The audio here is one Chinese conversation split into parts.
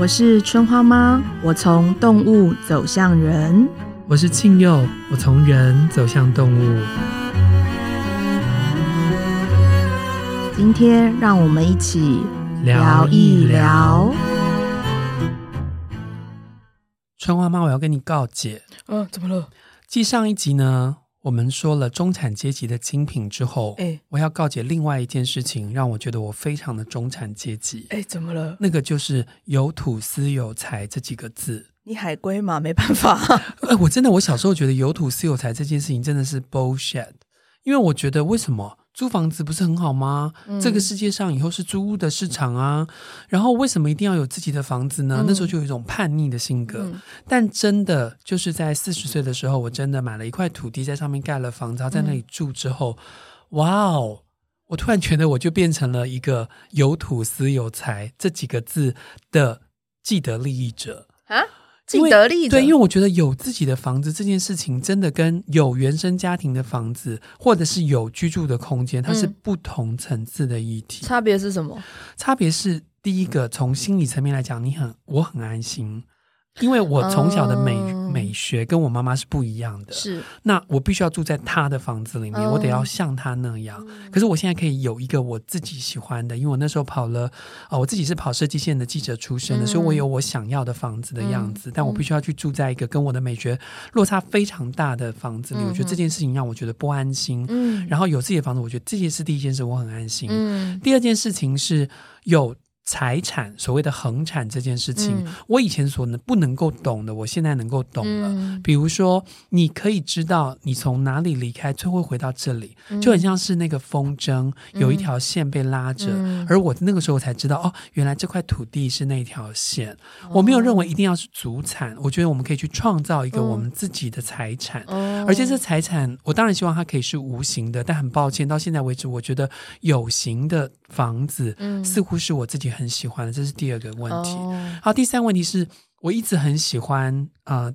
我是春花妈，我从动物走向人。我是庆佑，我从人走向动物。今天让我们一起聊一聊。春花妈，我要跟你告解。嗯、呃，怎么了？继上一集呢，我们说了中产阶级的精品之后，哎，我要告解另外一件事情，让我觉得我非常的中产阶级。哎，怎么了？那个就是有土司有财这几个字。你海归嘛，没办法。哎，我真的，我小时候觉得有土司有财这件事情真的是 bullshit，因为我觉得为什么？租房子不是很好吗？嗯、这个世界上以后是租屋的市场啊，然后为什么一定要有自己的房子呢？嗯、那时候就有一种叛逆的性格。嗯、但真的就是在四十岁的时候，我真的买了一块土地，在上面盖了房子，然后在那里住之后，嗯、哇哦！我突然觉得我就变成了一个有土司有财这几个字的既得利益者啊。既得利益。对，因为我觉得有自己的房子这件事情，真的跟有原生家庭的房子，或者是有居住的空间，它是不同层次的议题。差别是什么？差别是第一个，从心理层面来讲，你很，我很安心。因为我从小的美、嗯、美学跟我妈妈是不一样的，是那我必须要住在她的房子里面，嗯、我得要像她那样。嗯、可是我现在可以有一个我自己喜欢的，因为我那时候跑了啊、呃，我自己是跑设计线的记者出身的，嗯、所以我有我想要的房子的样子。嗯、但我必须要去住在一个跟我的美学落差非常大的房子里，嗯、我觉得这件事情让我觉得不安心。嗯，然后有自己的房子，我觉得这件事第一件事我很安心。嗯，第二件事情是有。财产所谓的恒产这件事情，嗯、我以前所能不能够懂的，我现在能够懂了。嗯、比如说，你可以知道你从哪里离开，最后回到这里，嗯、就很像是那个风筝，有一条线被拉着，嗯、而我那个时候才知道，哦，原来这块土地是那条线。哦、我没有认为一定要是祖产，我觉得我们可以去创造一个我们自己的财产，哦、而且这财产，我当然希望它可以是无形的，但很抱歉，到现在为止，我觉得有形的房子，嗯、似乎是我自己很。很喜欢的，这是第二个问题。好，第三个问题是我一直很喜欢呃。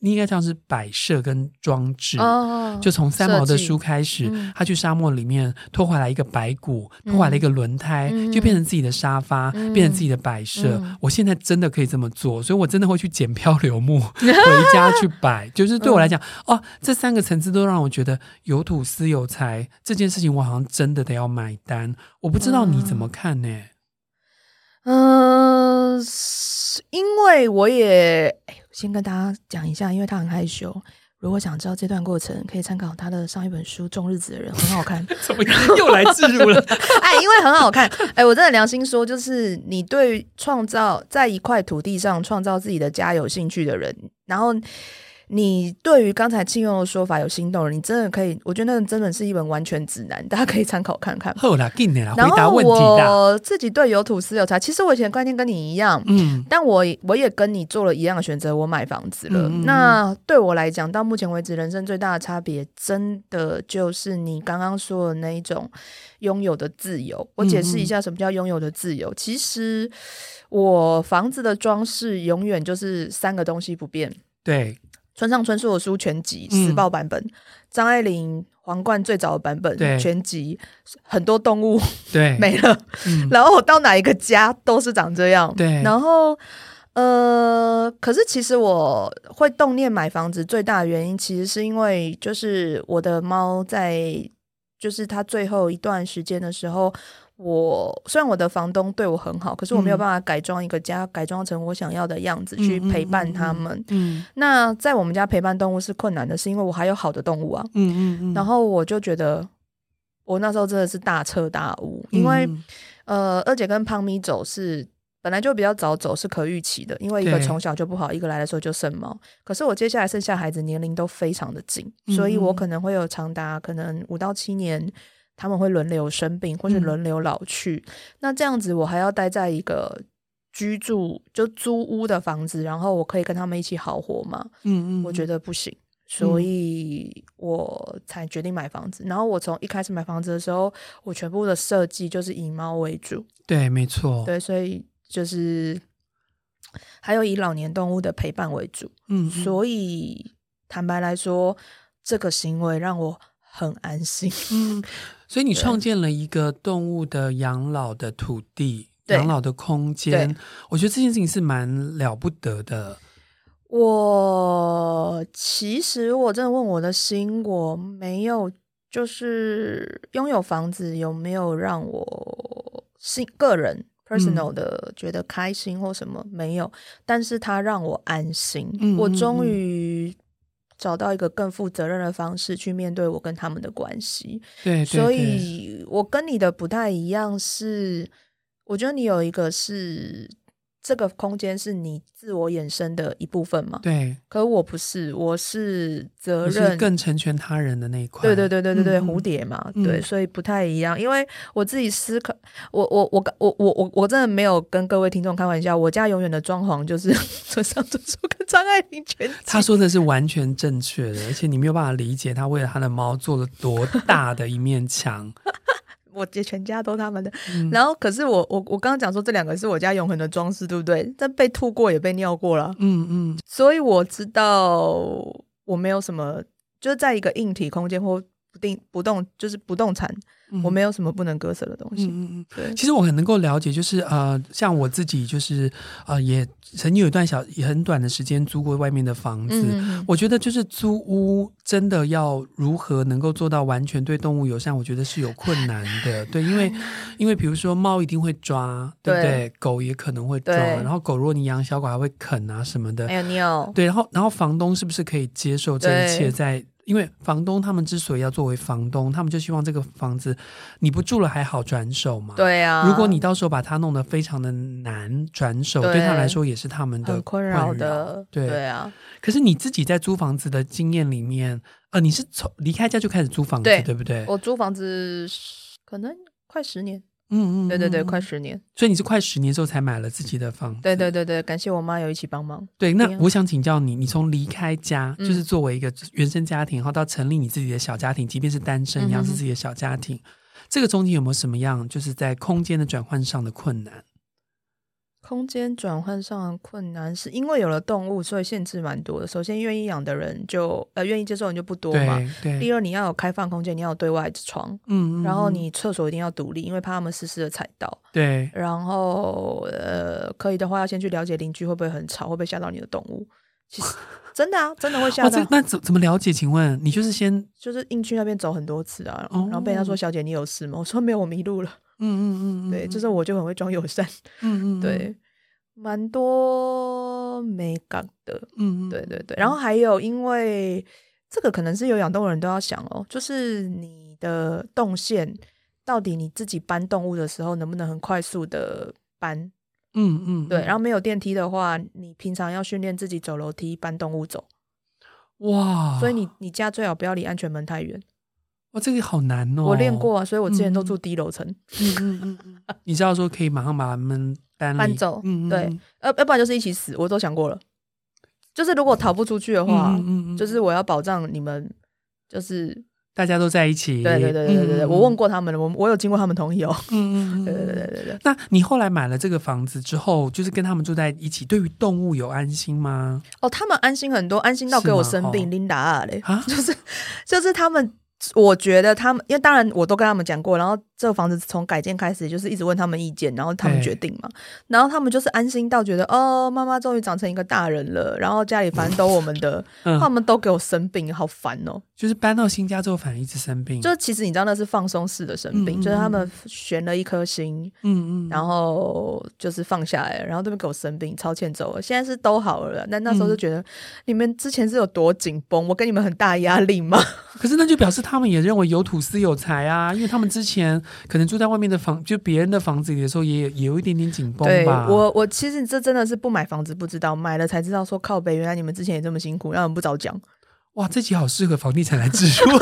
你应该像是摆设跟装置，哦、就从三毛的书开始，嗯、他去沙漠里面拖回来一个白骨，拖回来一个轮胎，嗯、就变成自己的沙发，嗯、变成自己的摆设。嗯、我现在真的可以这么做，所以我真的会去捡漂流木 回家去摆。就是对我来讲，嗯、哦，这三个层次都让我觉得有土斯有财这件事情，我好像真的得要买单。我不知道你怎么看呢？嗯，呃、因为我也。先跟大家讲一下，因为他很害羞。如果想知道这段过程，可以参考他的上一本书《种日子的人》，很好看。怎么又来自入了？哎，因为很好看。哎，我真的良心说，就是你对创造在一块土地上创造自己的家有兴趣的人，然后。你对于刚才庆佑的说法有心动了，你真的可以，我觉得那真的是一本完全指南，大家可以参考看看。后啦，给你啦，回答问题。我自己对有土司有财，其实我以前的观念跟你一样，嗯，但我我也跟你做了一样的选择，我买房子了。嗯、那对我来讲，到目前为止，人生最大的差别，真的就是你刚刚说的那一种拥有的自由。我解释一下什么叫拥有的自由。嗯、其实我房子的装饰永远就是三个东西不变。对。村上春树的书全集时报版本，张、嗯、爱玲皇冠最早的版本全集，很多动物对 没了，嗯、然后我到哪一个家都是长这样。对，然后呃，可是其实我会动念买房子最大的原因，其实是因为就是我的猫在，就是它最后一段时间的时候。我虽然我的房东对我很好，可是我没有办法改装一个家，嗯、改装成我想要的样子去陪伴他们。嗯，嗯，嗯，嗯，那在我们家陪伴动物是困难的，是因为我还有好的动物啊。嗯嗯嗯。然后我就觉得，我那时候真的是大彻大悟，因为、嗯、呃，二姐跟胖咪走是本来就比较早走，是可预期的，因为一个从小就不好，一个来的时候就生猫。可是我接下来生下孩子年龄都非常的近，嗯、所以我可能会有长达可能五到七年。他们会轮流生病，或是轮流老去。嗯、那这样子，我还要待在一个居住就租屋的房子，然后我可以跟他们一起好活吗？嗯嗯，我觉得不行，所以我才决定买房子。嗯、然后我从一开始买房子的时候，我全部的设计就是以猫为主。对，没错。对，所以就是还有以老年动物的陪伴为主。嗯，嗯，所以坦白来说，这个行为让我很安心。嗯。所以你创建了一个动物的养老的土地，养老的空间，我觉得这件事情是蛮了不得的。我其实我真的问我的心，我没有就是拥有房子有没有让我心个人 personal 的觉得开心或什么、嗯、没有，但是它让我安心。嗯、我终于找到一个更负责任的方式去面对我跟他们的关系。对，对，对，所以我跟你的不太一样，是我觉得你有一个是。这个空间是你自我衍生的一部分吗？对。可我不是，我是责任更成全他人的那一块。对对对对对对，嗯、蝴蝶嘛，嗯、对，所以不太一样。因为我自己思考，我我我我我我我真的没有跟各位听众开玩笑。我家永远的装潢就是 村上春树跟张爱玲全。他说的是完全正确的，而且你没有办法理解他为了他的猫做了多大的一面墙。我姐全家都他们的，嗯、然后可是我我我刚刚讲说这两个是我家永恒的装饰，对不对？但被吐过也被尿过了，嗯嗯，所以我知道我没有什么，就是在一个硬体空间或不定不动，就是不动产。我没有什么不能割舍的东西。嗯嗯对。其实我很能够了解，就是呃，像我自己，就是呃，也曾经有一段小也很短的时间租过外面的房子。嗯。我觉得就是租屋真的要如何能够做到完全对动物友善，我觉得是有困难的。对，因为 因为比如说猫一定会抓，对不对？对。狗也可能会抓，然后狗如果你养小狗还会啃啊什么的。还有尿。对，然后然后房东是不是可以接受这一切在？因为房东他们之所以要作为房东，他们就希望这个房子你不住了还好转手嘛。对啊。如果你到时候把它弄得非常的难转手，对，对他来说也是他们的困扰的。对，对啊。可是你自己在租房子的经验里面，呃，你是从离开家就开始租房子，对，对不对？我租房子可能快十年。嗯嗯，对对对，快十年，所以你是快十年之后才买了自己的房子。对对对对，感谢我妈有一起帮忙。对，那我想请教你，你从离开家，嗯、就是作为一个原生家庭，然后到成立你自己的小家庭，即便是单身一样是自己的小家庭，嗯、这个中间有没有什么样，就是在空间的转换上的困难？空间转换上的困难，是因为有了动物，所以限制蛮多的。首先，愿意养的人就呃愿意接受人就不多嘛。第二，你要有开放空间，你要有对外窗。嗯，嗯，嗯。然后你厕所一定要独立，因为怕他们湿湿的踩到。对。然后呃，可以的话要先去了解邻居会不会很吵，会不会吓到你的动物。其实 真的啊，真的会吓到。那怎怎么了解？请问你就是先就是硬去那边走很多次啊，哦、然后被他说：“小姐，你有事吗？”我说：“没有，我迷路了。”嗯嗯嗯，对，就是我就很会装友善，嗯嗯，对，蛮多美感的，嗯嗯，对对对，然后还有，因为这个可能是有养动物人都要想哦，就是你的动线到底你自己搬动物的时候能不能很快速的搬，嗯嗯，对，然后没有电梯的话，你平常要训练自己走楼梯搬动物走，哇，所以你你家最好不要离安全门太远。哇，这个好难哦！我练过啊，所以我之前都住低楼层。嗯嗯嗯嗯，你知道说可以马上把他们搬搬走，嗯，对，要要不然就是一起死，我都想过了。就是如果逃不出去的话，嗯嗯，就是我要保障你们，就是大家都在一起。对对对对对对，我问过他们了，我我有经过他们同意哦。嗯 嗯，对对对对对。那你后来买了这个房子之后，就是跟他们住在一起，对于动物有安心吗？哦，他们安心很多，安心到给我生病，琳达啊嘞，就是就是他们。我觉得他们，因为当然我都跟他们讲过，然后这个房子从改建开始就是一直问他们意见，然后他们决定嘛，然后他们就是安心到觉得哦，妈妈终于长成一个大人了，然后家里反正都我们的，嗯、他们都给我生病，好烦哦。就是搬到新家之后，反而一直生病。就其实你知道那是放松式的生病，嗯、就是他们悬了一颗心，嗯嗯，然后就是放下来，然后这边给我生病，超欠揍了。现在是都好了，但那时候就觉得、嗯、你们之前是有多紧绷，我给你们很大压力吗？可是那就表示他们也认为有土司有财啊，因为他们之前可能住在外面的房，就别人的房子里的时候也，也有一点点紧绷吧。对，我我其实这真的是不买房子不知道，买了才知道说靠北，原来你们之前也这么辛苦，让人不早讲。哇，这集好适合房地产来植入，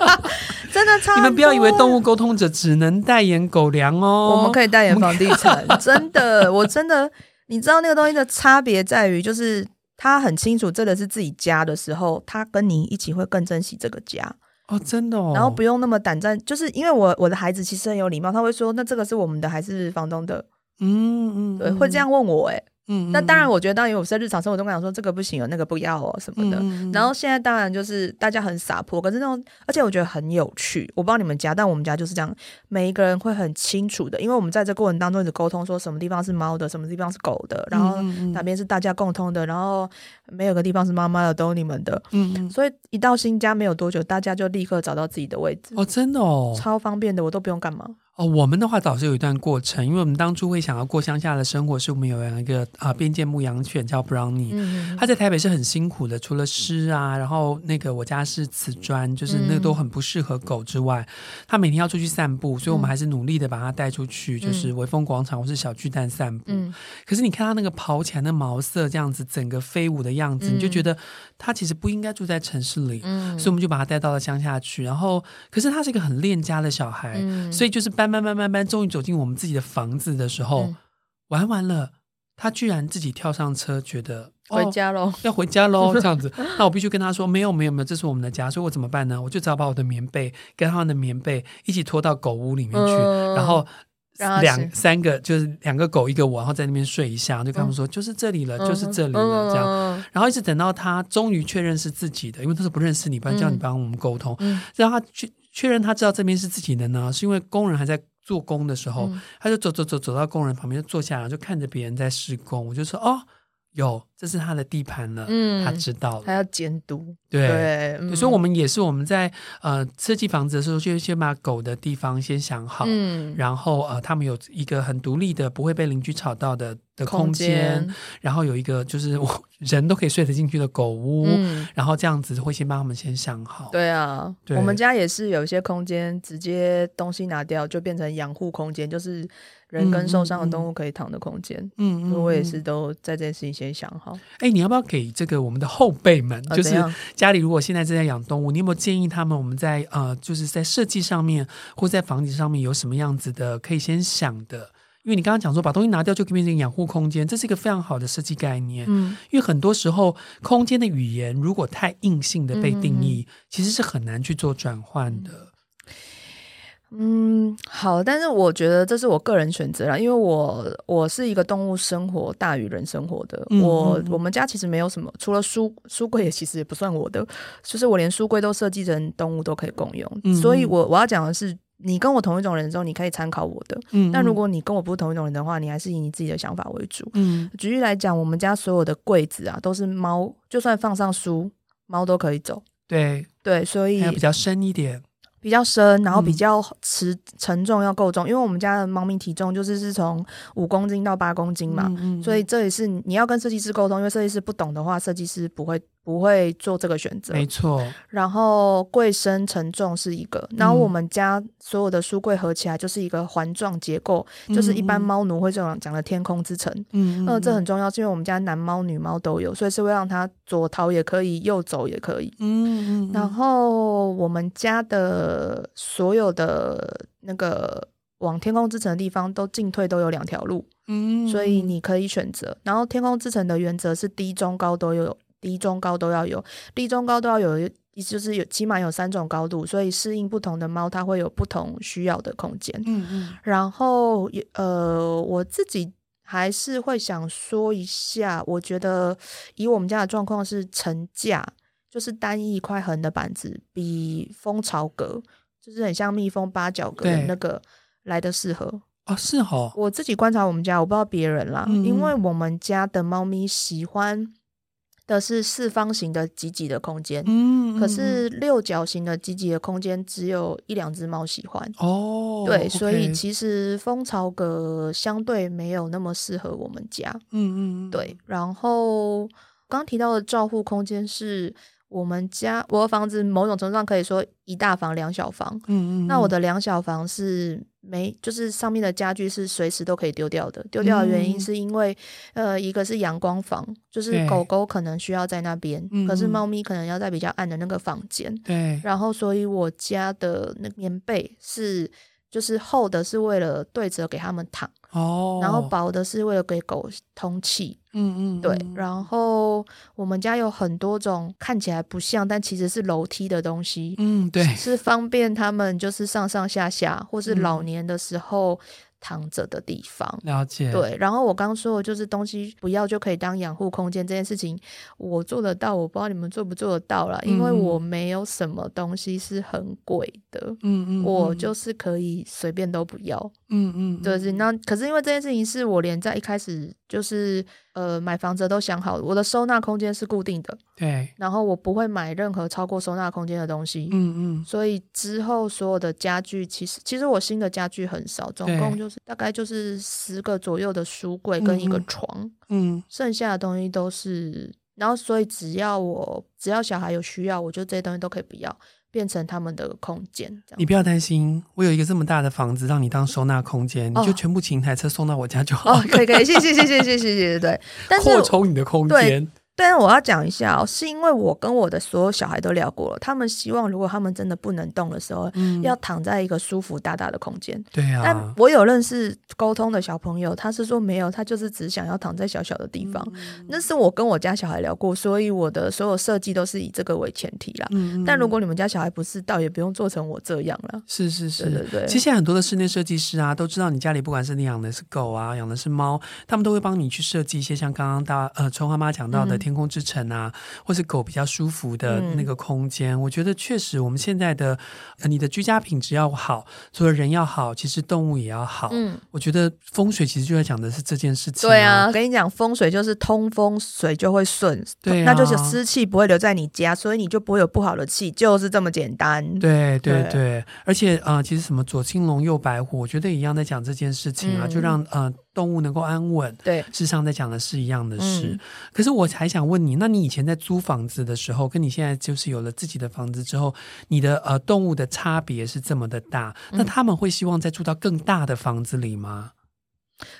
真的超。你们不要以为动物沟通者只能代言狗粮哦，我们可以代言房地产，真的，我真的，你知道那个东西的差别在于，就是他很清楚这个是自己家的时候，他跟你一起会更珍惜这个家哦，真的哦，然后不用那么胆战，就是因为我我的孩子其实很有礼貌，他会说，那这个是我们的还是房东的？嗯嗯，对，会这样问我，哎。嗯，那当然，我觉得当然我在日常生活中跟讲说这个不行哦，那个不要哦什么的。嗯、然后现在当然就是大家很洒脱，可是那种而且我觉得很有趣。我不知道你们家，但我们家就是这样，每一个人会很清楚的，因为我们在这过程当中一直沟通，说什么地方是猫的，什么地方是狗的，然后哪边是大家共通的，然后没有个地方是妈妈的，都是你们的。嗯，所以一到新家没有多久，大家就立刻找到自己的位置。哦，真的哦，超方便的，我都不用干嘛。哦，我们的话倒是有一段过程，因为我们当初会想要过乡下的生活，是我们有一个啊边界牧羊犬叫 Brownie，嗯，他在台北是很辛苦的，除了湿啊，然后那个我家是瓷砖，就是那个都很不适合狗之外，他每天要出去散步，所以我们还是努力的把它带出去，就是微风广场或是小巨蛋散步。嗯，可是你看他那个跑起来的毛色这样子，整个飞舞的样子，你就觉得他其实不应该住在城市里，嗯，所以我们就把他带到了乡下去。然后，可是他是一个很恋家的小孩，所以就是搬。慢慢慢慢，终于走进我们自己的房子的时候，玩完了，他居然自己跳上车，觉得回家喽、要回家喽，这样子。那我必须跟他说，没有没有没有，这是我们的家，所以我怎么办呢？我就只好把我的棉被跟他们的棉被一起拖到狗屋里面去，然后两三个就是两个狗一个我，然后在那边睡一下，就跟他们说、就是这里了，就是这里了，这样。然后一直等到他终于确认是自己的，因为他是不认识你，不然叫你帮我们沟通，让他去。确认他知道这边是自己的呢，是因为工人还在做工的时候，嗯、他就走走走走到工人旁边就坐下来，就看着别人在施工。我就说哦，有，这是他的地盘了，嗯，他知道了，他要监督，对，对嗯、所以我们也是我们在呃设计房子的时候，就先把狗的地方先想好，嗯，然后呃他们有一个很独立的，不会被邻居吵到的。的空间，然后有一个就是我人都可以睡得进去的狗屋，嗯、然后这样子会先帮他们先想好。对啊，对。我们家也是有一些空间，直接东西拿掉就变成养护空间，就是人跟受伤的动物可以躺的空间。嗯，嗯我也是都在这件事情先想好。哎，你要不要给这个我们的后辈们，就是家里如果现在正在养动物，你有没有建议他们我们在呃就是在设计上面或在房子上面有什么样子的可以先想的？因为你刚刚讲说把东西拿掉就可以变成养护空间，这是一个非常好的设计概念。嗯，因为很多时候空间的语言如果太硬性的被定义，嗯、其实是很难去做转换的。嗯，好，但是我觉得这是我个人选择啦，因为我我是一个动物生活大于人生活的。嗯、我我们家其实没有什么，除了书书柜也其实也不算我的，就是我连书柜都设计成动物都可以共用。嗯、所以我我要讲的是。你跟我同一种人的时候，你可以参考我的。嗯，但如果你跟我不是同一种人的话，你还是以你自己的想法为主。嗯，举例来讲，我们家所有的柜子啊，都是猫，就算放上书，猫都可以走。对对，所以比较深一点。比较深，然后比较持沉重要够重，嗯、因为我们家的猫咪体重就是是从五公斤到八公斤嘛，所以这也是你要跟设计师沟通，因为设计师不懂的话，设计师不会不会做这个选择。没错。然后柜身承重是一个，然后我们家所有的书柜合起来就是一个环状结构，嗯、就是一般猫奴会这样讲的天空之城。嗯，呃，这很重要，是因为我们家男猫女猫都有，所以是会让它左逃也可以，右走也可以。嗯嗯。然后我们家的。呃，所有的那个往天空之城的地方都进退都有两条路，嗯，所以你可以选择。然后天空之城的原则是低中高都有，低中高都要有，低中高都要有，就是有起码有三种高度，所以适应不同的猫，它会有不同需要的空间。嗯嗯。然后呃，我自己还是会想说一下，我觉得以我们家的状况是层架。就是单一一块横的板子，比蜂巢格，就是很像蜜蜂八角格的那个来的适合啊，是哦。我自己观察我们家，我不知道别人啦，嗯、因为我们家的猫咪喜欢的是四方形的挤挤的空间，嗯，可是六角形的挤挤的空间只有一两只猫喜欢哦，对、所以其实蜂巢格相对没有那么适合我们家，嗯嗯，对。然后刚提到的照护空间是。我们家我的房子某种程度上可以说一大房两小房，嗯嗯，那我的两小房是没，就是上面的家具是随时都可以丢掉的。丢掉的原因是因为，嗯、呃，一个是阳光房，就是狗狗可能需要在那边，可是猫咪可能要在比较暗的那个房间。对，然后所以我家的那棉被是。就是厚的是为了对折给他们躺，哦，然后薄的是为了给狗通气，嗯嗯，对。然后我们家有很多种看起来不像，但其实是楼梯的东西，嗯，对，是方便他们就是上上下下，或是老年的时候躺着的地方。了解。对，然后我刚说的就是东西不要就可以当养护空间这件事情，我做得到，我不知道你们做不做得到啦，因为我没有什么东西是很贵的，嗯嗯，我就是可以随便都不要，嗯嗯，对是那可是因为这件事情是我连在一开始就是呃买房子都想好了，我的收纳空间是固定的，对，然后我不会买任何超过收纳空间的东西，嗯嗯，所以之后所有的家具其实其实我新的家具很少，总共就是大概就是十个左右的书柜跟一个床，嗯，剩下的东西都是，然后所以只要我只要小孩有需要，我觉得这些东西都可以不要。变成他们的空间，你不要担心，我有一个这么大的房子让你当收纳空间，哦、你就全部请一台车送到我家就好。哦，可以可以，谢谢谢谢谢谢谢谢，对，扩充你的空间。但是我要讲一下哦，是因为我跟我的所有小孩都聊过了，他们希望如果他们真的不能动的时候，嗯、要躺在一个舒服大大的空间。对啊。但我有认识沟通的小朋友，他是说没有，他就是只想要躺在小小的地方。嗯、那是我跟我家小孩聊过，所以我的所有设计都是以这个为前提啦。嗯、但如果你们家小孩不是，倒也不用做成我这样了。是是是，对对对。其实现在很多的室内设计师啊，都知道你家里不管是你养的是狗啊，养的是猫，他们都会帮你去设计一些像刚刚大呃春花妈讲到的天空之城啊。嗯或是狗比较舒服的那个空间，嗯、我觉得确实，我们现在的你的居家品质要好，除了人要好，其实动物也要好。嗯，我觉得风水其实就在讲的是这件事情。对啊，我跟你讲，风水就是通风，水就会顺，对、啊，那就是湿气不会留在你家，所以你就不会有不好的气，就是这么简单。对对对，对而且啊、呃，其实什么左青龙右白虎，我觉得一样在讲这件事情啊，嗯、就让呃。动物能够安稳，对，事实上在讲的是一样的事。嗯、可是我还想问你，那你以前在租房子的时候，跟你现在就是有了自己的房子之后，你的呃动物的差别是这么的大，嗯、那他们会希望再住到更大的房子里吗？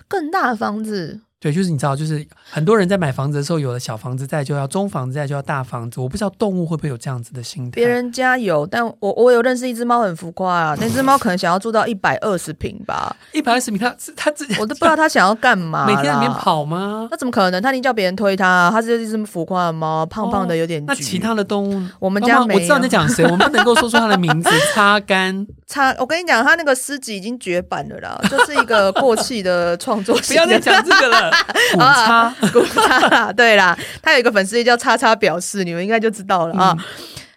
更大的房子？对，就是你知道，就是很多人在买房子的时候，有了小房子，在就要中房子，在就要大房子。我不知道动物会不会有这样子的心态。别人家有，但我我有认识一只猫很浮夸啊，那只猫可能想要住到一百二十平吧。一百二十平，它它自己我都不知道它想要干嘛。每天在里面跑吗？那怎么可能？它一定叫别人推它。它是一只浮夸的猫，胖胖的，有点、哦。那其他的动物，我们家没有。我知道你在讲谁，我们不能够说出它的名字。擦干，擦。我跟你讲，它那个诗集已经绝版了啦，就是一个过气的创作。不要再讲这个了。啊 啊，古叉，对啦，他有一个粉丝页叫“叉叉表示”，你们应该就知道了啊。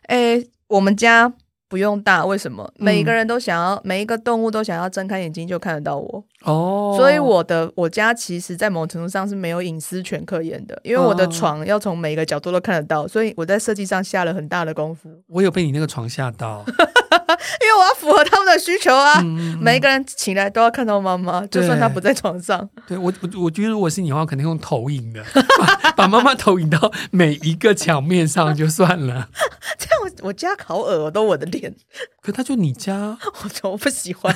哎、嗯欸，我们家不用大，为什么？每一个人都想要，嗯、每一个动物都想要睁开眼睛就看得到我。哦，所以我的我家其实，在某种程度上是没有隐私权可言的，因为我的床要从每一个角度都看得到，所以我在设计上下了很大的功夫。我有被你那个床吓到，因为我要符合他们的需求啊！嗯、每一个人起来都要看到妈妈，就算她不在床上。对我，我我觉得如果是你的话，肯定用投影的，把妈妈投影到每一个墙面上就算了。这样我我家好恶，都我的脸。可他就你家，我我不喜欢。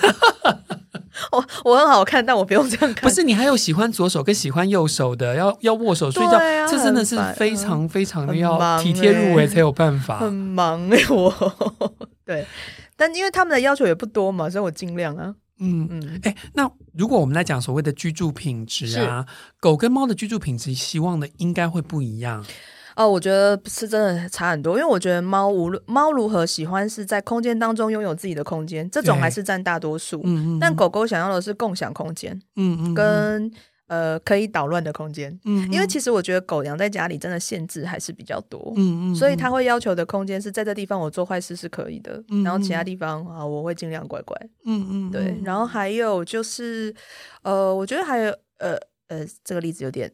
我我很好看，但我不用这样看。不是你还有喜欢左手跟喜欢右手的，要要握手睡觉，啊、这真的是非常非常的要体贴入微才有办法。很忙哎、欸，我对，但因为他们的要求也不多嘛，所以我尽量啊。嗯嗯，哎、欸，那如果我们来讲所谓的居住品质啊，狗跟猫的居住品质，希望的应该会不一样。哦，我觉得是真的差很多，因为我觉得猫无论猫如何喜欢是在空间当中拥有自己的空间，这种还是占大多数。嗯嗯。但狗狗想要的是共享空间，嗯嗯，跟呃可以捣乱的空间，嗯，因为其实我觉得狗养在家里真的限制还是比较多，嗯嗯，所以它会要求的空间是在这地方我做坏事是可以的，然后其他地方啊我会尽量乖乖，嗯嗯，对，然后还有就是呃，我觉得还有呃呃这个例子有点。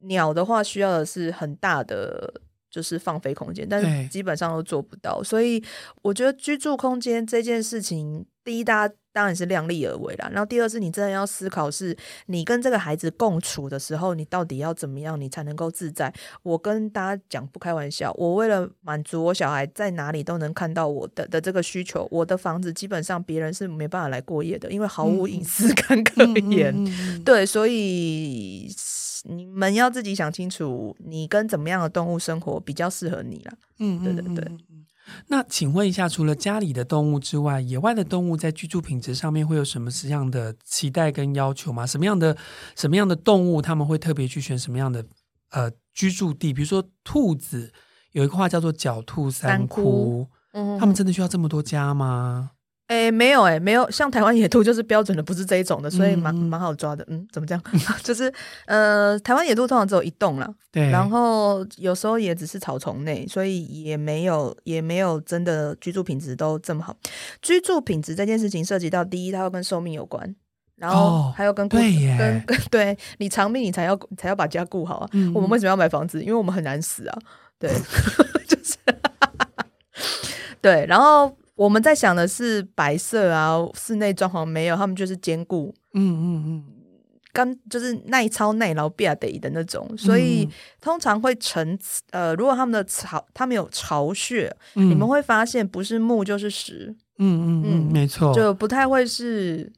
鸟的话需要的是很大的，就是放飞空间，但是基本上都做不到。所以我觉得居住空间这件事情，第一，大家当然是量力而为啦。然后第二是，你真的要思考，是你跟这个孩子共处的时候，你到底要怎么样，你才能够自在。我跟大家讲，不开玩笑，我为了满足我小孩在哪里都能看到我的的这个需求，我的房子基本上别人是没办法来过夜的，因为毫无隐私 感可言。嗯嗯嗯嗯、对，所以。你们要自己想清楚，你跟怎么样的动物生活比较适合你啦。嗯，对对对。那请问一下，除了家里的动物之外，野外的动物在居住品质上面会有什么样的期待跟要求吗？什么样的什么样的动物他们会特别去选什么样的呃居住地？比如说兔子，有一个话叫做“狡兔三窟”，三窟嗯，他们真的需要这么多家吗？哎，没有哎，没有，像台湾野兔就是标准的，不是这一种的，所以蛮蛮好抓的。嗯，怎么这样？就是呃，台湾野兔通常只有一栋了，对，然后有时候也只是草丛内，所以也没有也没有真的居住品质都这么好。居住品质这件事情涉及到第一，它要跟寿命有关，然后还有跟顾、哦、跟跟对你长命，你才要才要把家顾好啊。嗯、我们为什么要买房子？因为我们很难死啊。对，就是对，然后。我们在想的是白色啊，室内装潢没有，他们就是坚固，嗯嗯嗯，刚就是耐操耐劳必得的那种，所以、嗯、通常会成呃，如果他们的巢，他们有巢穴，嗯、你们会发现不是木就是石，嗯嗯嗯，没错，就不太会是。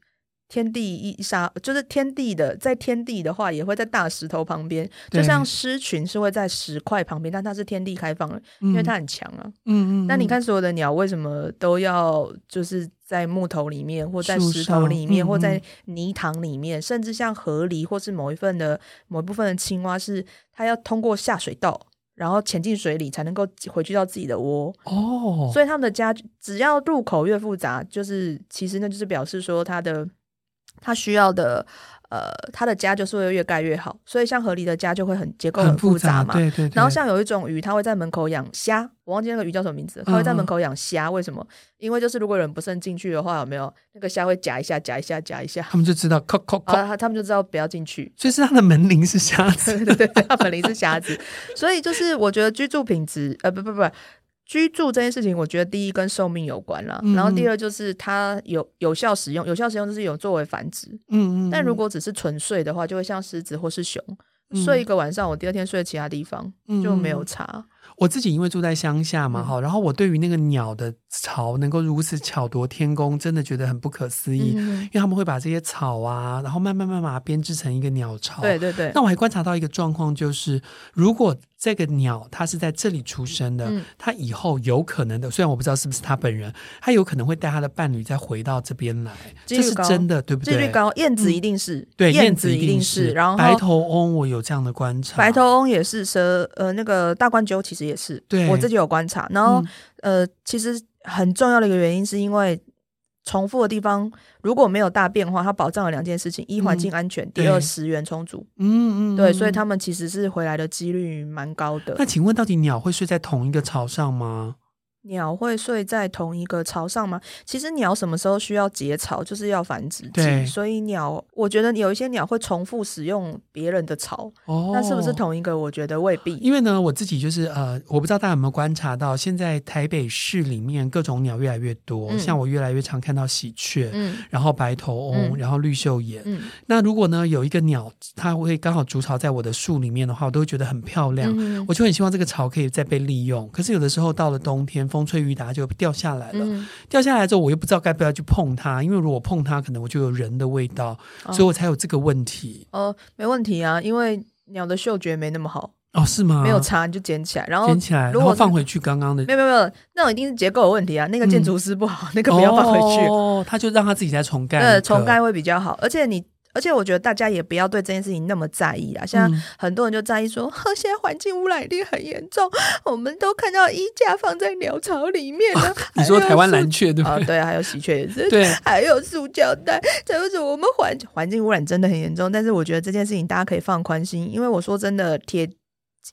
天地一沙，就是天地的，在天地的话，也会在大石头旁边，就像狮群是会在石块旁边，但它是天地开放的，因为它很强啊。嗯嗯。那你看所有的鸟为什么都要就是在木头里面，或在石头里面，或在泥塘里面，甚至像河狸或是某一份的某一部分的青蛙，是它要通过下水道，然后潜进水里才能够回去到自己的窝。哦。所以他们的家只要入口越复杂，就是其实那就是表示说它的。他需要的，呃，他的家就是会越盖越好，所以像河狸的家就会很结构很复杂嘛。对对对。然后像有一种鱼，它会在门口养虾，我忘记那个鱼叫什么名字，它会在门口养虾。为什么？因为就是如果人不慎进去的话，有没有那个虾会夹一下、夹一下、夹一下，他们就知道，扣扣 扣，他们就知道不要进去。所以是它的门铃是瞎 子，对对对，他门铃是瞎子。所以就是我觉得居住品质，呃，不不不。居住这件事情，我觉得第一跟寿命有关啦，嗯、然后第二就是它有有效使用，有效使用就是有作为繁殖。嗯嗯。但如果只是纯睡的话，就会像狮子或是熊，嗯、睡一个晚上，我第二天睡其他地方就没有差。我自己因为住在乡下嘛，哈、嗯，然后我对于那个鸟的巢能够如此巧夺天工，真的觉得很不可思议。嗯、因为他们会把这些草啊，然后慢慢慢慢编织成一个鸟巢。对对对。那我还观察到一个状况，就是如果这个鸟它是在这里出生的，嗯、它以后有可能的，虽然我不知道是不是它本人，它有可能会带它的伴侣再回到这边来，这是真的，对不对？几率高，燕子一定是，嗯、对，燕子一定是。然后白头翁，我有这样的观察，白头翁也是蛇，呃，那个大冠鸠其实也是，对我自己有观察。然后，嗯、呃，其实很重要的一个原因是因为。重复的地方如果没有大变化，它保障了两件事情：一环境安全，嗯、第二食源充足。嗯嗯，对，所以他们其实是回来的几率蛮高的。那请问，到底鸟会睡在同一个巢上吗？鸟会睡在同一个巢上吗？其实鸟什么时候需要结巢，就是要繁殖季。对所以鸟，我觉得有一些鸟会重复使用别人的巢。哦，那是不是同一个？我觉得未必。因为呢，我自己就是呃，我不知道大家有没有观察到，现在台北市里面各种鸟越来越多。嗯、像我越来越常看到喜鹊，嗯，然后白头翁，嗯、然后绿绣眼。嗯，那如果呢有一个鸟，它会刚好筑巢在我的树里面的话，我都会觉得很漂亮。嗯，我就很希望这个巢可以再被利用。可是有的时候到了冬天，风吹雨打就掉下来了。嗯、掉下来之后，我又不知道该不要去碰它，因为如果碰它，可能我就有人的味道，哦、所以我才有这个问题。哦，没问题啊，因为鸟的嗅觉没那么好。哦，是吗？没有擦，你就捡起来，然后捡起来，然后放回去刚刚的。没有没有没有，那种一定是结构有问题啊。那个建筑师不好，嗯、那个不要放回去。哦，他就让他自己再重盖。对，重盖会比较好，而且你。而且我觉得大家也不要对这件事情那么在意啊，像很多人就在意说，呵，现在环境污染一定很严重，我们都看到衣架放在鸟巢里面呢。你说台湾蓝雀对不对？哦，对，还有喜鹊也是，对，还有塑胶袋，这就是我们环环境污染真的很严重。但是我觉得这件事情大家可以放宽心，因为我说真的，铁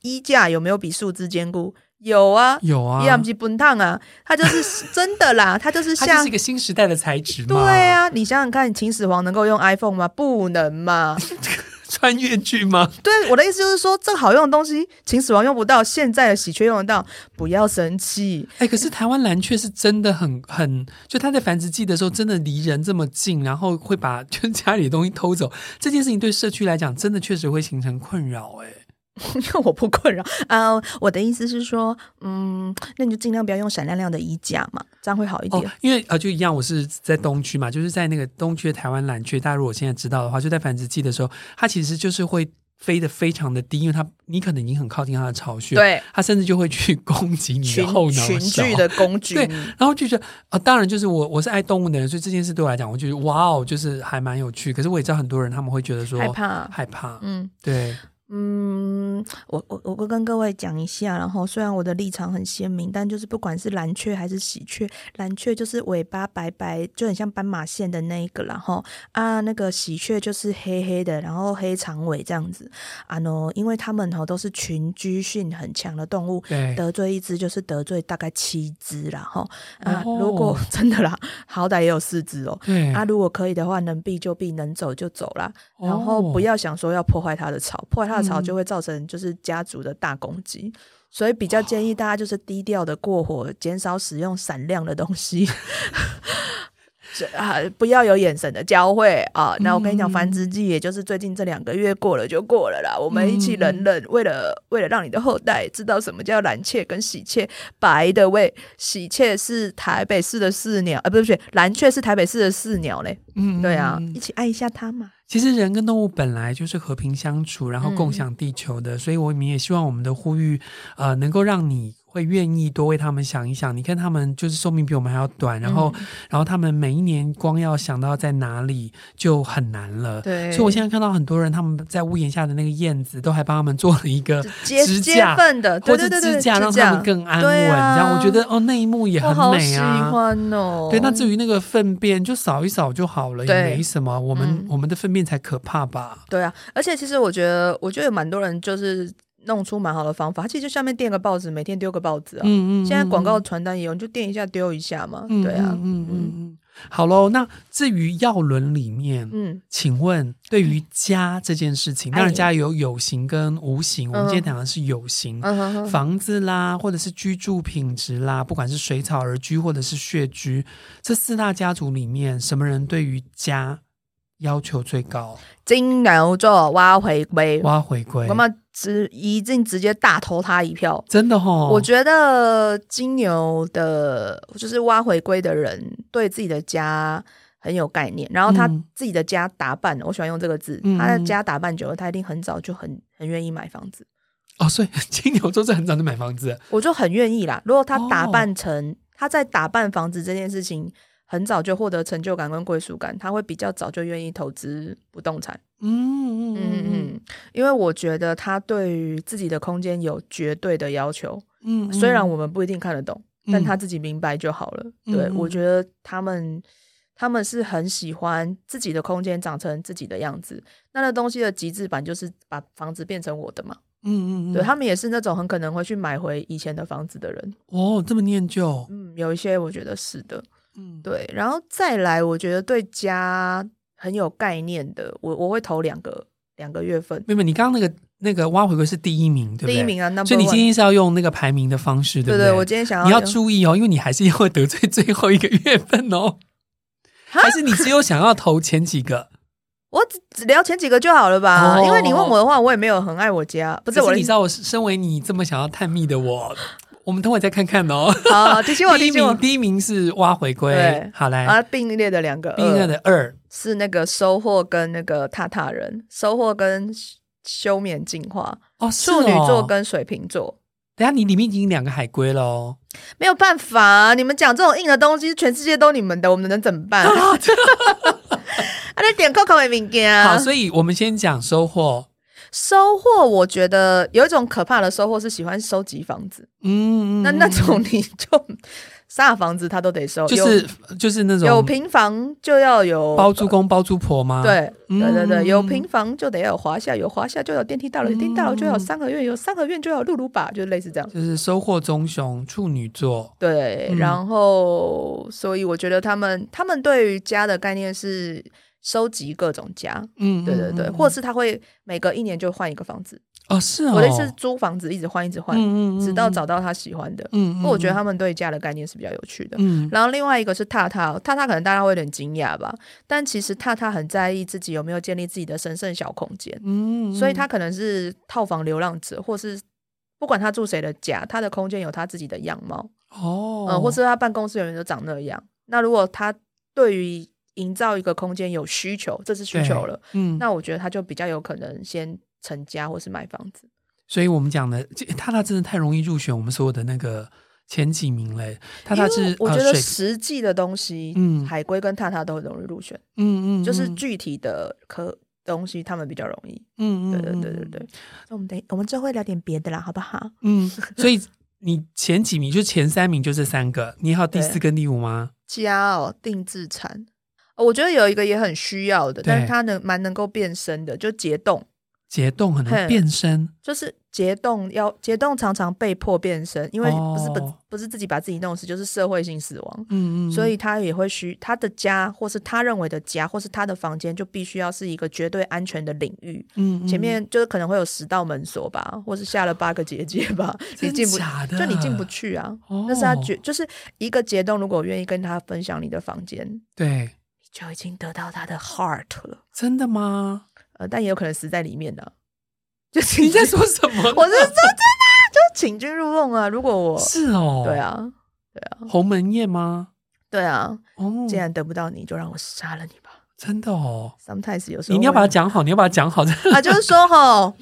衣架有没有比树枝坚固？有啊，有啊，一样不崩烫啊，它就是 真的啦，它就是像它是一个新时代的材质。对啊，你想想看，秦始皇能够用 iPhone 吗？不能嘛，穿越剧吗？对，我的意思就是说，这个好用的东西，秦始皇用不到，现在的喜鹊用得到，不要生气。哎、欸，可是台湾蓝雀是真的很很，就它在繁殖季的时候，真的离人这么近，然后会把就 家里的东西偷走，这件事情对社区来讲，真的确实会形成困扰、欸。哎。因为我不困扰啊，uh, 我的意思是说，嗯，那你就尽量不要用闪亮亮的衣架嘛，这样会好一点。哦、因为呃，就一样，我是在东区嘛，就是在那个东区的台湾蓝雀，大家如果现在知道的话，就在繁殖季的时候，它其实就是会飞得非常的低，因为它你可能已经很靠近它的巢穴，对，它甚至就会去攻击你的后脑群群聚的攻击。对，然后就是啊、呃，当然就是我我是爱动物的人，所以这件事对我来讲，我觉得哇哦，就是还蛮有趣。可是我也知道很多人他们会觉得说害怕害怕，嗯，对，嗯。嗯，我我我跟各位讲一下，然后虽然我的立场很鲜明，但就是不管是蓝雀还是喜鹊，蓝雀就是尾巴白白，就很像斑马线的那一个，然后啊，那个喜鹊就是黑黑的，然后黑长尾这样子。啊喏，因为他们哈都是群居性很强的动物，得罪一只就是得罪大概七只，然后啊，哦、如果 真的啦，好歹也有四只哦，对。啊，如果可以的话，能避就避，能走就走啦，然后不要想说要破坏它的巢，破坏它的巢就会造成就是家族的大攻击，所以比较建议大家就是低调的过火，减少使用闪亮的东西。啊，不要有眼神的交汇啊！那我跟你讲，繁殖季也就是最近这两个月过了就过了啦。我们一起忍忍，为了为了让你的后代知道什么叫蓝雀跟喜鹊。By the way，喜鹊是台北市的市鸟啊，不是不是，蓝雀是台北市的市鸟嘞。嗯，对啊，一起爱一下它嘛。其实人跟动物本来就是和平相处，然后共享地球的，所以我们也希望我们的呼吁，呃，能够让你。会愿意多为他们想一想，你看他们就是寿命比我们还要短，然后，嗯、然后他们每一年光要想到在哪里就很难了。对，所以我现在看到很多人他们在屋檐下的那个燕子，都还帮他们做了一个支架的，或者支架让他们更安稳。这样我觉得哦，那一幕也很美啊。喜欢哦。对，那至于那个粪便，就扫一扫就好了，也没什么。我们、嗯、我们的粪便才可怕吧？对啊，而且其实我觉得，我觉得有蛮多人就是。弄出蛮好的方法，其实就下面垫个报纸，每天丢个报纸啊。嗯嗯。现在广告传单也有，你就垫一下丢一下嘛。对啊。嗯嗯嗯。好喽，那至于药轮里面，嗯，请问对于家这件事情，当然家有有形跟无形，我们今天讲的是有形，房子啦，或者是居住品质啦，不管是水草而居或者是穴居，这四大家族里面，什么人对于家要求最高？金牛座挖回归，挖回归，我们直一定直接大投他一票，真的齁。我觉得金牛的，就是挖回归的人，对自己的家很有概念，然后他自己的家打扮，嗯、我喜欢用这个字，他的家打扮久了，他一定很早就很很愿意买房子。哦，所以金牛座是很早就买房子，我就很愿意啦。如果他打扮成、哦、他在打扮房子这件事情。很早就获得成就感跟归属感，他会比较早就愿意投资不动产。嗯嗯嗯嗯，因为我觉得他对于自己的空间有绝对的要求。嗯，虽然我们不一定看得懂，嗯、但他自己明白就好了。嗯、对，我觉得他们他们是很喜欢自己的空间长成自己的样子。那那东西的极致版就是把房子变成我的嘛。嗯嗯嗯，对，他们也是那种很可能会去买回以前的房子的人。哦，这么念旧。嗯，有一些我觉得是的。嗯，对，然后再来，我觉得对家很有概念的，我我会投两个两个月份。妹妹，你刚刚那个那个挖回归是第一名，对不对？第一名啊，那所以你今天是要用那个排名的方式，对不对？对对，我今天想要，你要注意哦，因为你还是会得罪最后一个月份哦，还是你只有想要投前几个？我只只聊前几个就好了吧？哦、因为你问我的话，我也没有很爱我家，不是我。你知道，我身为你这么想要探秘的我。我们等会再看看哦。好，提醒我，提醒我，第一名是挖回归。对，好来。啊，并列的两个，并列的二是那个收获跟那个塔塔人，收获跟休眠进化。哦，处女座跟水瓶座。等下，你里面已经两个海龟了哦。没有办法，你们讲这种硬的东西，全世界都你们的，我们能怎么办？啊，那点扣扣的物件。好，所以我们先讲收获。收获，我觉得有一种可怕的收获是喜欢收集房子，嗯，那那种你就啥房子他都得收，就是就是那种有平房就要有包租公包租婆吗？对对对对，有平房就得要有华夏，有华夏就有电梯大楼，电梯大楼就要有三合院，有三合院就要有露露吧，就类似这样。就是收获棕熊处女座，对，然后所以我觉得他们他们对于家的概念是。收集各种家，嗯，对对对，或者是他会每隔一年就换一个房子哦，是。哦，我的意思是租房子一直换一直换，嗯嗯，直到找到他喜欢的，嗯，我觉得他们对家的概念是比较有趣的，嗯，然后另外一个是踏踏，踏踏可能大家会有点惊讶吧，但其实踏踏很在意自己有没有建立自己的神圣小空间，嗯，所以他可能是套房流浪者，或是不管他住谁的家，他的空间有他自己的样貌，哦，嗯，或是他办公室永远都长那样，那如果他对于营造一个空间有需求，这是需求了。嗯，那我觉得他就比较有可能先成家或是买房子。所以我们讲的，塔塔真的太容易入选我们所有的那个前几名嘞。塔塔是我觉得实际的东西，嗯，海龟跟塔塔都很容易入选。嗯嗯，就是具体的可东西，他们比较容易。嗯嗯，对对对对对。那我们等，我们最后会聊点别的啦，好不好？嗯。所以你前几名就前三名就这三个，你还有第四跟第五吗？家哦，定制产。我觉得有一个也很需要的，但是它能蛮能够变身的，就结冻。结冻很能变身，就是结冻要结冻常常被迫变身，因为不是不、哦、不是自己把自己弄死，就是社会性死亡。嗯嗯，所以他也会需他的家，或是他认为的家，或是他的房间，就必须要是一个绝对安全的领域。嗯，嗯，前面就是可能会有十道门锁吧，或是下了八个结界吧，你进不，就你进不去啊。哦、那是他觉，就是一个结冻，如果我愿意跟他分享你的房间，对，就已经得到他的 heart 了。真的吗？呃，但也有可能死在里面的，就你在说什么？我是说真的，就请君入瓮啊！如果我是哦，对啊，对啊，鸿门宴吗？对啊，哦，既然得不到你，就让我杀了你吧！真的哦，sometimes 有时候你要把它讲好，你要把它讲好。啊，就是说哈，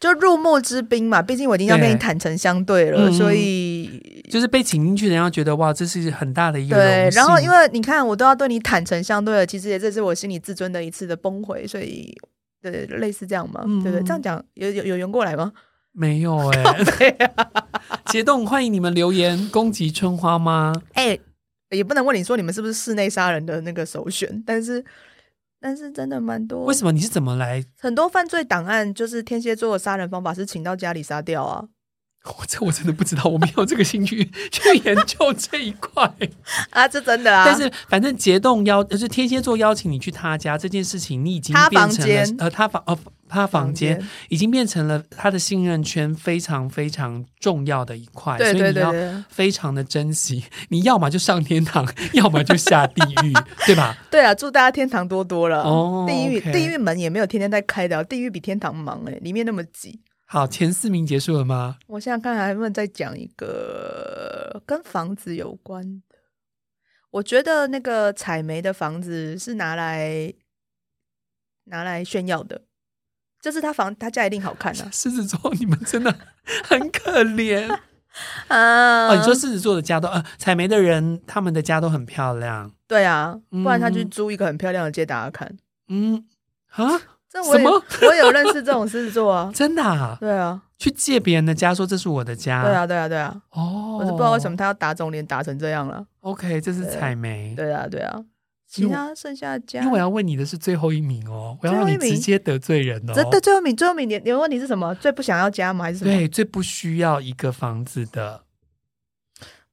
就入幕之宾嘛，毕竟我已经要跟你坦诚相对了，对所以就是被请进去的人要觉得哇，这是很大的一个对。然后因为你看，我都要对你坦诚相对了，其实也这是我心里自尊的一次的崩毁，所以。对，类似这样嘛？嗯、对对，这样讲有有有缘过来吗？没有哎、欸。结冻，欢迎你们留言攻击春花吗。哎、欸，也不能问你说你们是不是室内杀人的那个首选，但是但是真的蛮多。为什么？你是怎么来？很多犯罪档案就是天蝎座的杀人方法是请到家里杀掉啊。我这我真的不知道，我没有这个兴趣 去研究这一块 啊，这真的啊。但是反正结冻邀就是天蝎座邀请你去他家这件事情，你已经变成了呃他房呃他房间已经变成了他的信任圈非常非常重要的一块，对对对对，所以你要非常的珍惜。你要么就上天堂，要么就下地狱，对吧？对啊，祝大家天堂多多了。哦，地狱地狱门也没有天天在开的，地狱比天堂忙哎，里面那么挤。好，前四名结束了吗？我现在看还能不能再讲一个跟房子有关的。我觉得那个采煤的房子是拿来拿来炫耀的，就是他房他家一定好看啊。狮子座，你们真的 很可怜 啊！哦，你说狮子座的家都呃，采梅的人他们的家都很漂亮。对啊，不然他去租一个很漂亮的街大家看。嗯啊。这我什么？我有认识这种狮子座啊，真的啊？对啊，去借别人的家，说这是我的家。对啊，对啊，对啊。哦，我是不知道为什么他要打肿脸打成这样了。OK，这是采梅。对啊，对啊。其他剩下的家，因为我要问你的是最后一名哦，我要让你直接得罪人哦。真的最后一名，最后一名，你你问题是什么？最不想要家吗？还是什么？对，最不需要一个房子的，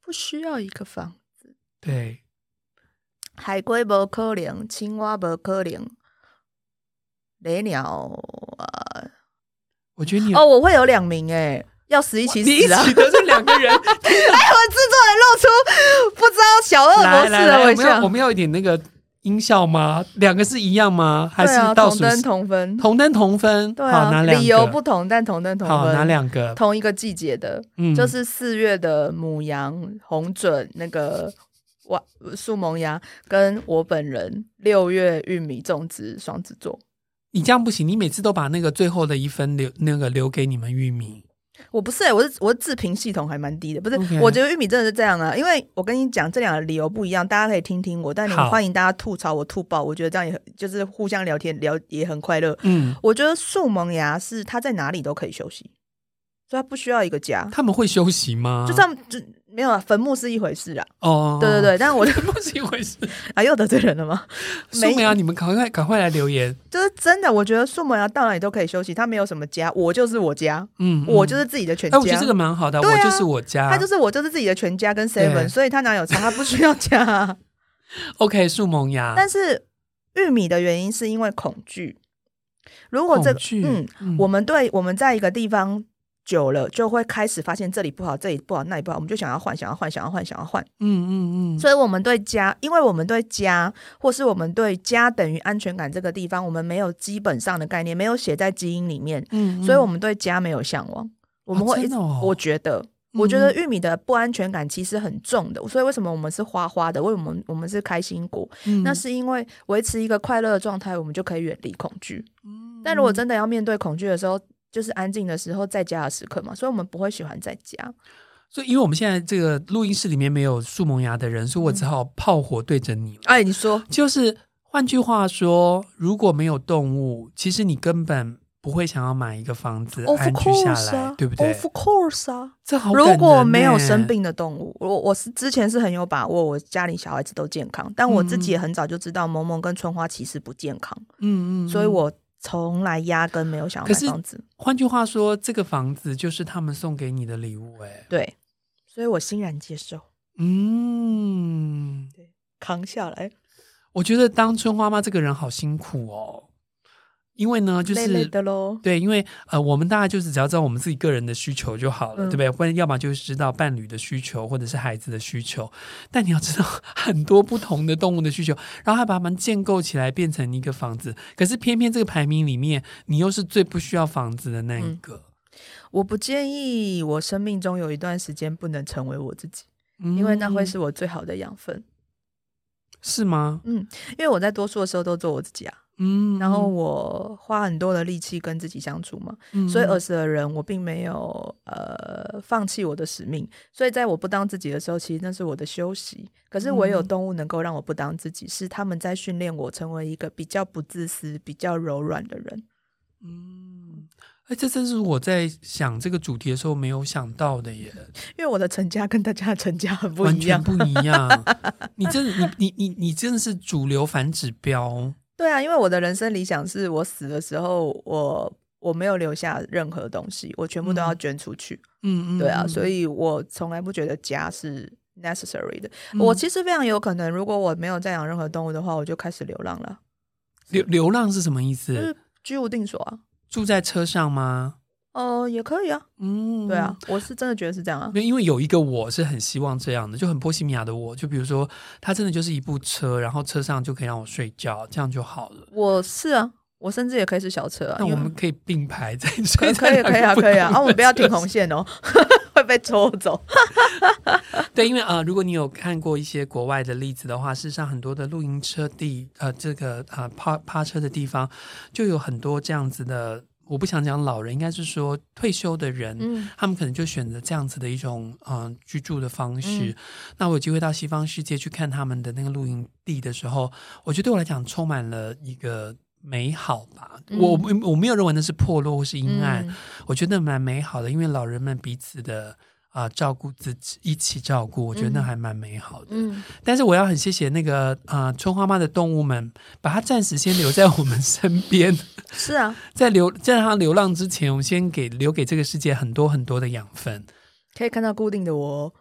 不需要一个房子。对，海龟不可能，青蛙不可能。雷鸟啊，我觉得你哦，我会有两名哎，要死一起死啊！你一起得罪两个人，哎，我制作人露出不知道小恶魔似的微笑。我们要一点那个音效吗？两个是一样吗？还是同灯同分？同灯同分。对啊，理由不同，但同灯同分。好，哪两个？同一个季节的，就是四月的母羊、红准那个哇，树萌芽，跟我本人六月玉米种植双子座。你这样不行，你每次都把那个最后的一分留那个留给你们玉米。我不是、欸，我是我是自评系统还蛮低的，不是？Okay. 我觉得玉米真的是这样啊，因为我跟你讲这两个理由不一样，大家可以听听我，但你欢迎大家吐槽我吐爆，我觉得这样也很就是互相聊天聊也很快乐。嗯，我觉得树萌芽是它在哪里都可以休息，所以它不需要一个家。他们会休息吗？就这样就。没有啊，坟墓是一回事啊。哦，对对对，但是我坟墓是一回事 啊，又得罪人了吗？树萌芽，你们赶快赶快来留言。就是真的，我觉得树萌芽到哪里都可以休息，他没有什么家，我就是我家，嗯，我就是自己的全家。我觉得这个蛮好的，我就是我家，他就是我就是自己的全家跟 seven，所以他哪有差，他不需要家。OK，树萌芽，但是玉米的原因是因为恐惧。如果这嗯，我们对我们在一个地方。久了就会开始发现这里不好，这里不好，那里不好，我们就想要换，想要换，想要换，想要换。嗯嗯嗯。所以，我们对家，因为我们对家，或是我们对家等于安全感这个地方，我们没有基本上的概念，没有写在基因里面。嗯，嗯。所以我们对家没有向往。我们会，我觉得，我觉得玉米的不安全感其实很重的。所以，为什么我们是花花的？为什么我们是开心果？嗯、那是因为维持一个快乐的状态，我们就可以远离恐惧。嗯。但如果真的要面对恐惧的时候，就是安静的时候，在家的时刻嘛，所以我们不会喜欢在家。所以，因为我们现在这个录音室里面没有树萌芽的人，所以我只好炮火对着你。哎，你说，就是换句话说，如果没有动物，其实你根本不会想要买一个房子安居下来，啊、对不对？Of course 啊，这好。如果没有生病的动物，我我是之前是很有把握，我家里小孩子都健康，但我自己也很早就知道萌萌跟春花其实不健康，嗯嗯，所以我从来压根没有想要买房子。换句话说，这个房子就是他们送给你的礼物，哎，对，所以我欣然接受，嗯，对，扛下来。我觉得当春花妈这个人好辛苦哦。因为呢，就是累累的喽，对，因为呃，我们大家就是只要知道我们自己个人的需求就好了，嗯、对不对？或者要么就是知道伴侣的需求，或者是孩子的需求。但你要知道很多不同的动物的需求，然后还把它们建构起来变成一个房子。可是偏偏这个排名里面，你又是最不需要房子的那一个。嗯、我不建议我生命中有一段时间不能成为我自己，嗯、因为那会是我最好的养分。是吗？嗯，因为我在多数的时候都做我自己啊。嗯，然后我花很多的力气跟自己相处嘛，嗯、所以儿时的人我并没有呃放弃我的使命，所以在我不当自己的时候，其实那是我的休息。可是唯有动物能够让我不当自己，是他们在训练我成为一个比较不自私、比较柔软的人。嗯，哎，这真是我在想这个主题的时候没有想到的耶，因为我的成家跟大家的成家很不一样，完全不一样。你真的，你你你你真的是主流反指标。对啊，因为我的人生理想是我死的时候，我我没有留下任何东西，我全部都要捐出去。嗯嗯，对啊，所以我从来不觉得家是 necessary 的。嗯、我其实非常有可能，如果我没有再养任何动物的话，我就开始流浪了。流流浪是什么意思？就是居无定所啊。住在车上吗？哦、呃，也可以啊，嗯，对啊，我是真的觉得是这样啊，因为有一个我是很希望这样的，就很波西米亚的我，就比如说它真的就是一部车，然后车上就可以让我睡觉，这样就好了。我是啊，我甚至也可以是小车啊，那我们可以并排在睡，可以可以啊可以啊，啊我们不要停红线哦，会被抽走。对，因为啊、呃，如果你有看过一些国外的例子的话，事实上很多的露营车地，呃，这个啊趴趴车的地方就有很多这样子的。我不想讲老人，应该是说退休的人，嗯、他们可能就选择这样子的一种嗯、呃、居住的方式。嗯、那我有机会到西方世界去看他们的那个露营地的时候，我觉得对我来讲充满了一个美好吧。嗯、我我没有认为那是破落或是阴暗，嗯、我觉得蛮美好的，因为老人们彼此的。啊、呃，照顾自己，一起照顾，我觉得那还蛮美好的。嗯，但是我要很谢谢那个啊、呃，春花妈的动物们，把它暂时先留在我们身边。是啊，在流在它流浪之前，我们先给留给这个世界很多很多的养分。可以看到固定的我。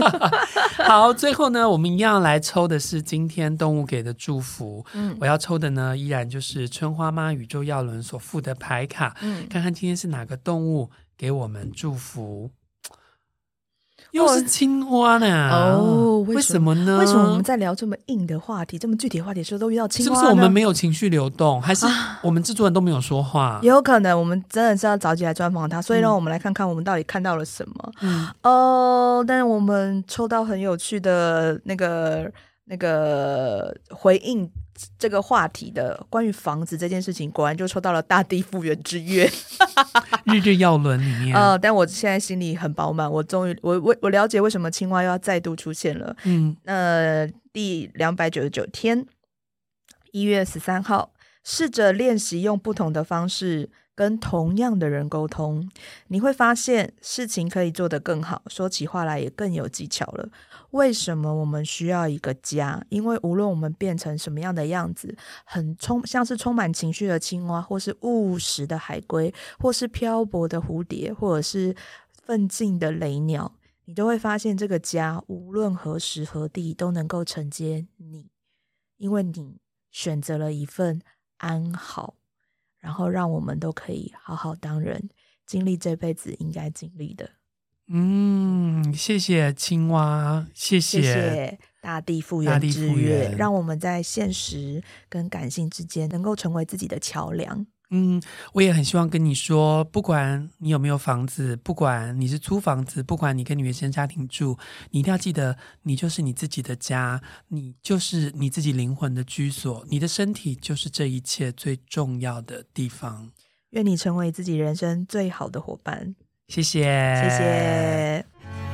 好，最后呢，我们一样来抽的是今天动物给的祝福。嗯，我要抽的呢，依然就是春花妈宇宙耀轮所附的牌卡。嗯，看看今天是哪个动物给我们祝福。又是青蛙呢？哦，为什么呢？为什么我们在聊这么硬的话题、这么具体的话题的时候都遇到青蛙呢？是不是我们没有情绪流动，还是我们制作人都没有说话？啊、也有可能，我们真的是要找起来专访他，所以让我们来看看我们到底看到了什么。嗯，哦，但是我们抽到很有趣的那个那个回应。这个话题的关于房子这件事情，果然就抽到了大地复原之月，日日要轮里面。呃，但我现在心里很饱满，我终于我我我了解为什么青蛙又要再度出现了。嗯，呃，第两百九十九天，一月十三号，试着练习用不同的方式跟同样的人沟通，你会发现事情可以做得更好，说起话来也更有技巧了。为什么我们需要一个家？因为无论我们变成什么样的样子，很充像是充满情绪的青蛙，或是务实的海龟，或是漂泊的蝴蝶，或者是奋进的雷鸟，你都会发现这个家无论何时何地都能够承接你，因为你选择了一份安好，然后让我们都可以好好当人，经历这辈子应该经历的。嗯，谢谢青蛙，谢谢，谢谢大地复原之月，让我们在现实跟感性之间能够成为自己的桥梁。嗯，我也很希望跟你说，不管你有没有房子，不管你是租房子，不管你跟你原生家庭住，你一定要记得，你就是你自己的家，你就是你自己灵魂的居所，你的身体就是这一切最重要的地方。愿你成为自己人生最好的伙伴。谢谢，谢谢。